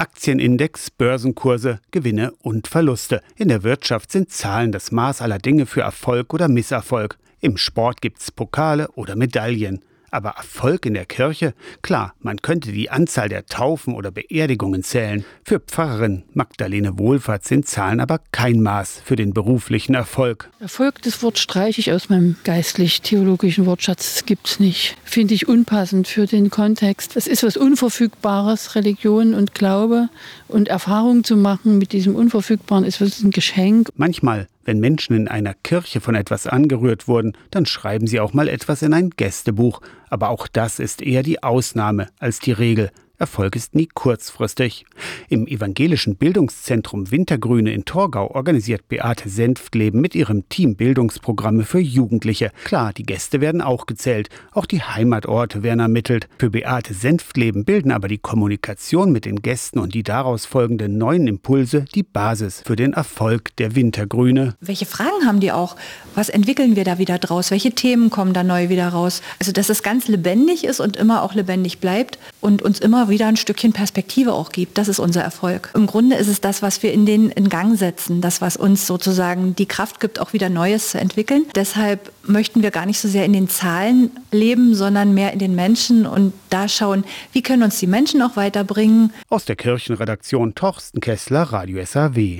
Aktienindex, Börsenkurse, Gewinne und Verluste. In der Wirtschaft sind Zahlen das Maß aller Dinge für Erfolg oder Misserfolg. Im Sport gibt's Pokale oder Medaillen. Aber Erfolg in der Kirche? Klar, man könnte die Anzahl der Taufen oder Beerdigungen zählen. Für Pfarrerin Magdalene Wohlfahrt sind Zahlen aber kein Maß für den beruflichen Erfolg. Erfolg, das Wort streiche ich aus meinem geistlich-theologischen Wortschatz. Das gibt's nicht. Finde ich unpassend für den Kontext. Es ist was Unverfügbares, Religion und Glaube. Und Erfahrung zu machen mit diesem Unverfügbaren ist wirklich ein Geschenk. Manchmal wenn Menschen in einer Kirche von etwas angerührt wurden, dann schreiben sie auch mal etwas in ein Gästebuch. Aber auch das ist eher die Ausnahme als die Regel. Erfolg ist nie kurzfristig. Im evangelischen Bildungszentrum Wintergrüne in Torgau organisiert Beate Senftleben mit ihrem Team Bildungsprogramme für Jugendliche. Klar, die Gäste werden auch gezählt, auch die Heimatorte werden ermittelt. Für Beate Senftleben bilden aber die Kommunikation mit den Gästen und die daraus folgenden neuen Impulse die Basis für den Erfolg der Wintergrüne. Welche Fragen haben die auch? Was entwickeln wir da wieder draus? Welche Themen kommen da neu wieder raus? Also, dass es ganz lebendig ist und immer auch lebendig bleibt und uns wieder ein Stückchen Perspektive auch gibt. Das ist unser Erfolg. Im Grunde ist es das, was wir in den in Gang setzen, das, was uns sozusagen die Kraft gibt, auch wieder Neues zu entwickeln. Deshalb möchten wir gar nicht so sehr in den Zahlen leben, sondern mehr in den Menschen und da schauen, wie können uns die Menschen auch weiterbringen. Aus der Kirchenredaktion Torsten Kessler, Radio SAW.